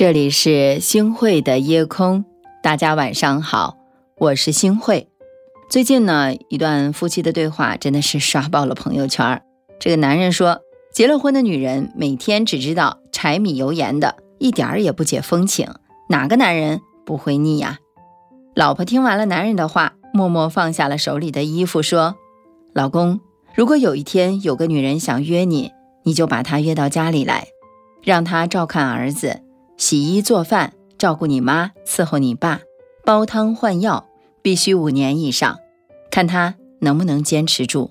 这里是星汇的夜空，大家晚上好，我是星汇。最近呢，一段夫妻的对话真的是刷爆了朋友圈。这个男人说，结了婚的女人每天只知道柴米油盐的，一点儿也不解风情，哪个男人不会腻呀？老婆听完了男人的话，默默放下了手里的衣服，说：“老公，如果有一天有个女人想约你，你就把她约到家里来，让她照看儿子。”洗衣做饭，照顾你妈，伺候你爸，煲汤换药，必须五年以上，看他能不能坚持住。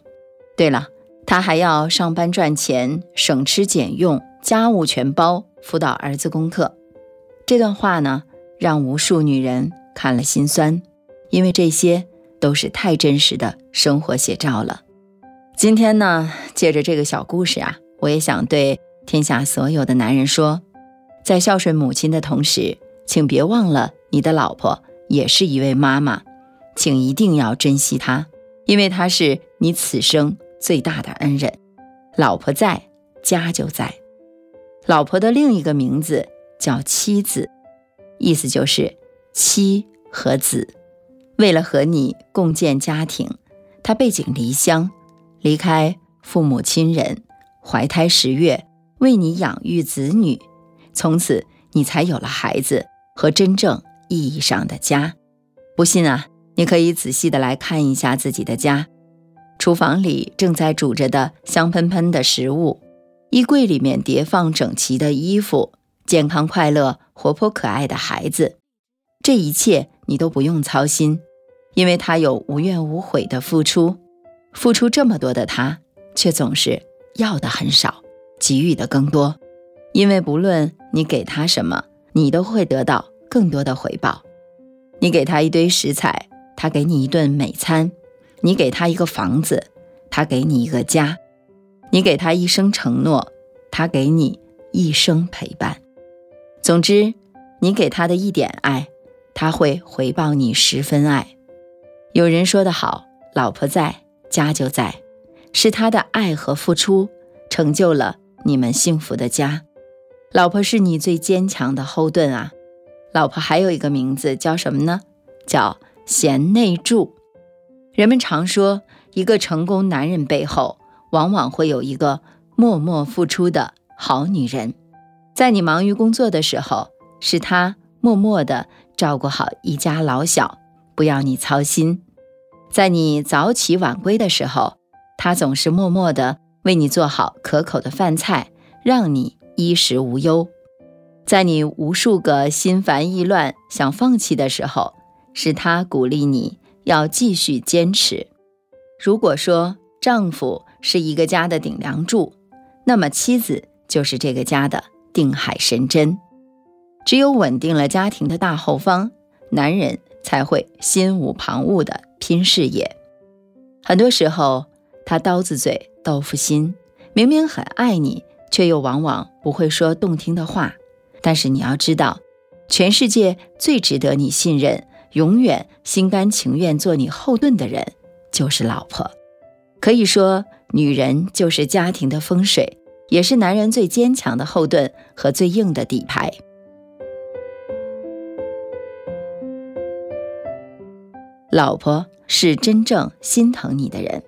对了，他还要上班赚钱，省吃俭用，家务全包，辅导儿子功课。这段话呢，让无数女人看了心酸，因为这些都是太真实的生活写照了。今天呢，借着这个小故事啊，我也想对天下所有的男人说。在孝顺母亲的同时，请别忘了你的老婆也是一位妈妈，请一定要珍惜她，因为她是你此生最大的恩人。老婆在家就在，老婆的另一个名字叫妻子，意思就是妻和子。为了和你共建家庭，她背井离乡，离开父母亲人，怀胎十月，为你养育子女。从此，你才有了孩子和真正意义上的家。不信啊，你可以仔细的来看一下自己的家：厨房里正在煮着的香喷喷的食物，衣柜里面叠放整齐的衣服，健康快乐、活泼可爱的孩子。这一切你都不用操心，因为他有无怨无悔的付出。付出这么多的他，却总是要的很少，给予的更多。因为不论你给他什么，你都会得到更多的回报。你给他一堆食材，他给你一顿美餐；你给他一个房子，他给你一个家；你给他一生承诺，他给你一生陪伴。总之，你给他的一点爱，他会回报你十分爱。有人说得好，老婆在家就在，是他的爱和付出成就了你们幸福的家。老婆是你最坚强的后盾啊！老婆还有一个名字叫什么呢？叫贤内助。人们常说，一个成功男人背后，往往会有一个默默付出的好女人。在你忙于工作的时候，是她默默的照顾好一家老小，不要你操心；在你早起晚归的时候，她总是默默的为你做好可口的饭菜，让你。衣食无忧，在你无数个心烦意乱、想放弃的时候，是他鼓励你要继续坚持。如果说丈夫是一个家的顶梁柱，那么妻子就是这个家的定海神针。只有稳定了家庭的大后方，男人才会心无旁骛的拼事业。很多时候，他刀子嘴豆腐心，明明很爱你。却又往往不会说动听的话，但是你要知道，全世界最值得你信任、永远心甘情愿做你后盾的人，就是老婆。可以说，女人就是家庭的风水，也是男人最坚强的后盾和最硬的底牌。老婆是真正心疼你的人。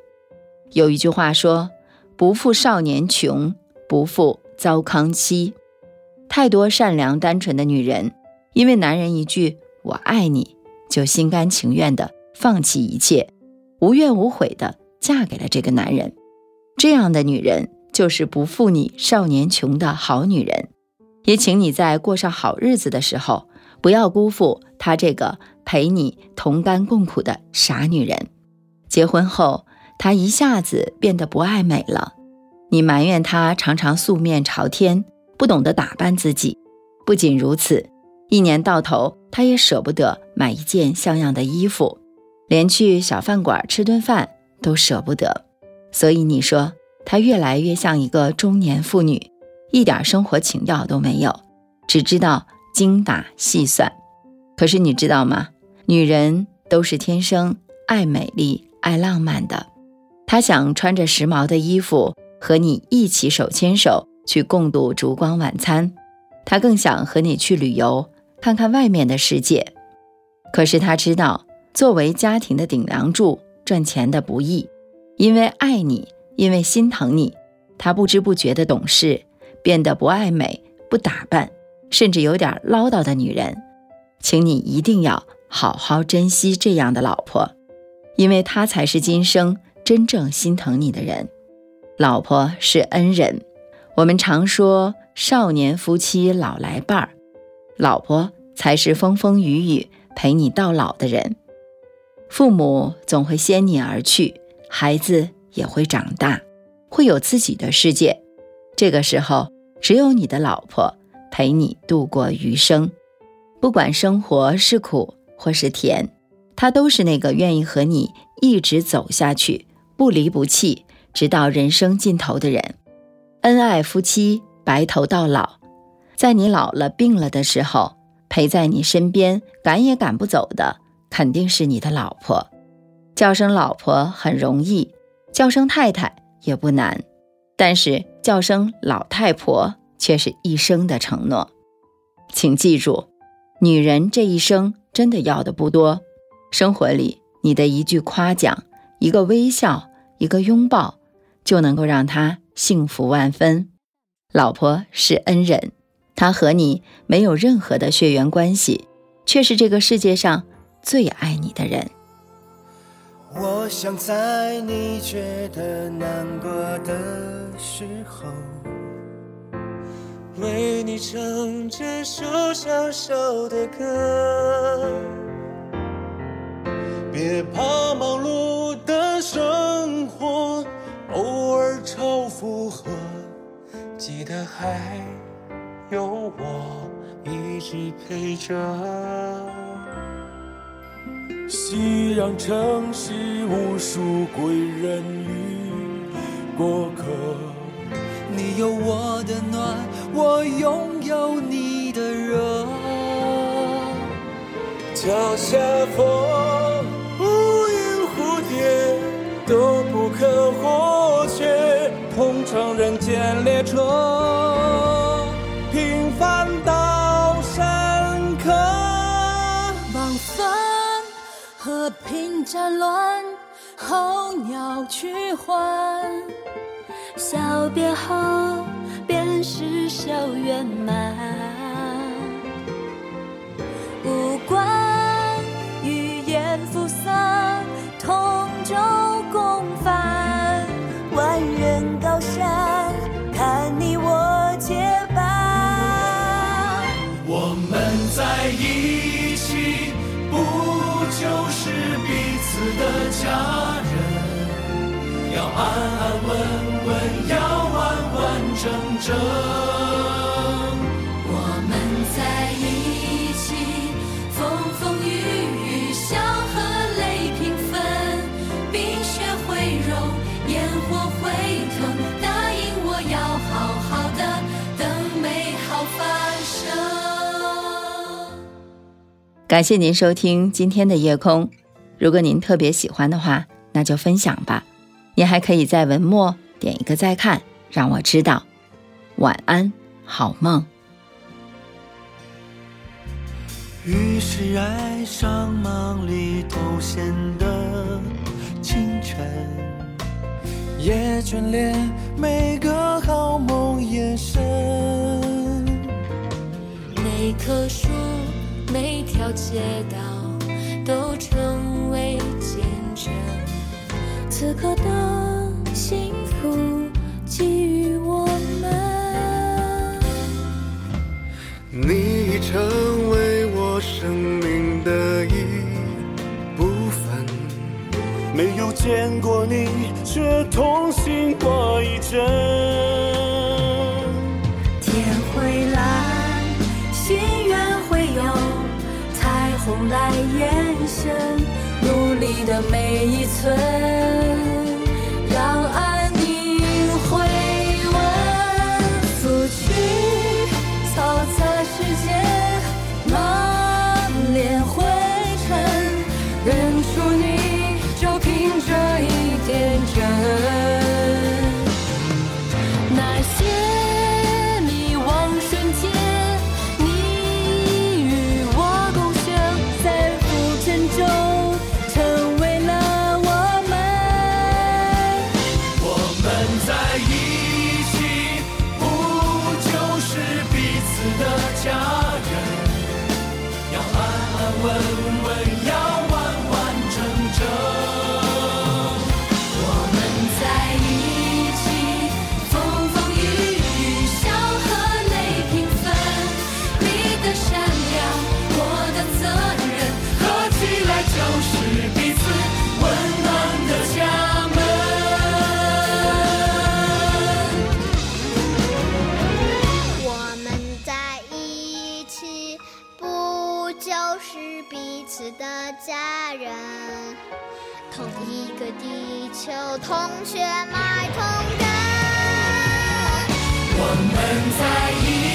有一句话说：“不负少年穷。”不负糟糠妻，太多善良单纯的女人，因为男人一句“我爱你”，就心甘情愿的放弃一切，无怨无悔的嫁给了这个男人。这样的女人就是不负你少年穷的好女人。也请你在过上好日子的时候，不要辜负她这个陪你同甘共苦的傻女人。结婚后，她一下子变得不爱美了。你埋怨他常常素面朝天，不懂得打扮自己。不仅如此，一年到头他也舍不得买一件像样的衣服，连去小饭馆吃顿饭都舍不得。所以你说他越来越像一个中年妇女，一点生活情调都没有，只知道精打细算。可是你知道吗？女人都是天生爱美丽、爱浪漫的。她想穿着时髦的衣服。和你一起手牵手去共度烛光晚餐，他更想和你去旅游，看看外面的世界。可是他知道，作为家庭的顶梁柱，赚钱的不易。因为爱你，因为心疼你，他不知不觉的懂事，变得不爱美、不打扮，甚至有点唠叨的女人。请你一定要好好珍惜这样的老婆，因为她才是今生真正心疼你的人。老婆是恩人，我们常说少年夫妻老来伴儿，老婆才是风风雨雨陪你到老的人。父母总会先你而去，孩子也会长大，会有自己的世界。这个时候，只有你的老婆陪你度过余生。不管生活是苦或是甜，她都是那个愿意和你一直走下去、不离不弃，直到人生尽头的人。恩爱夫妻白头到老，在你老了、病了的时候，陪在你身边，赶也赶不走的，肯定是你的老婆。叫声老婆很容易，叫声太太也不难，但是叫声老太婆却是一生的承诺。请记住。女人这一生真的要的不多，生活里你的一句夸奖、一个微笑、一个拥抱，就能够让他幸福万分。老婆是恩人，他和你没有任何的血缘关系，却是这个世界上最爱你的人。我想在你觉得难过的时候。为你唱这首小小的歌，别怕偶尔超负荷，记得还有我一直陪着。夕阳城市无数归人与过客。你有我的暖，我拥有你的热。脚下风，乘人间列车，平凡到深刻。忙分和平战乱，候鸟去还。笑别后，便是小圆满。家人？要安安稳稳。要完完整整。我们在一起，风风雨雨，笑和泪平分，冰雪会融，烟火会腾。答应我要好好的，等美好发生。感谢您收听今天的夜空。如果您特别喜欢的话，那就分享吧。您还可以在文末。点一个再看，让我知道。晚安，好梦。于是，爱上忙里偷闲的清晨，也眷恋每个好梦夜深。每棵树，每条街道，都成为见证。此刻的。幸福给予我们，你已成为我生命的一部分。没有见过你，却同行过一阵。红来延伸，努力的每一寸。同一个地球，同血脉同根。我们在一。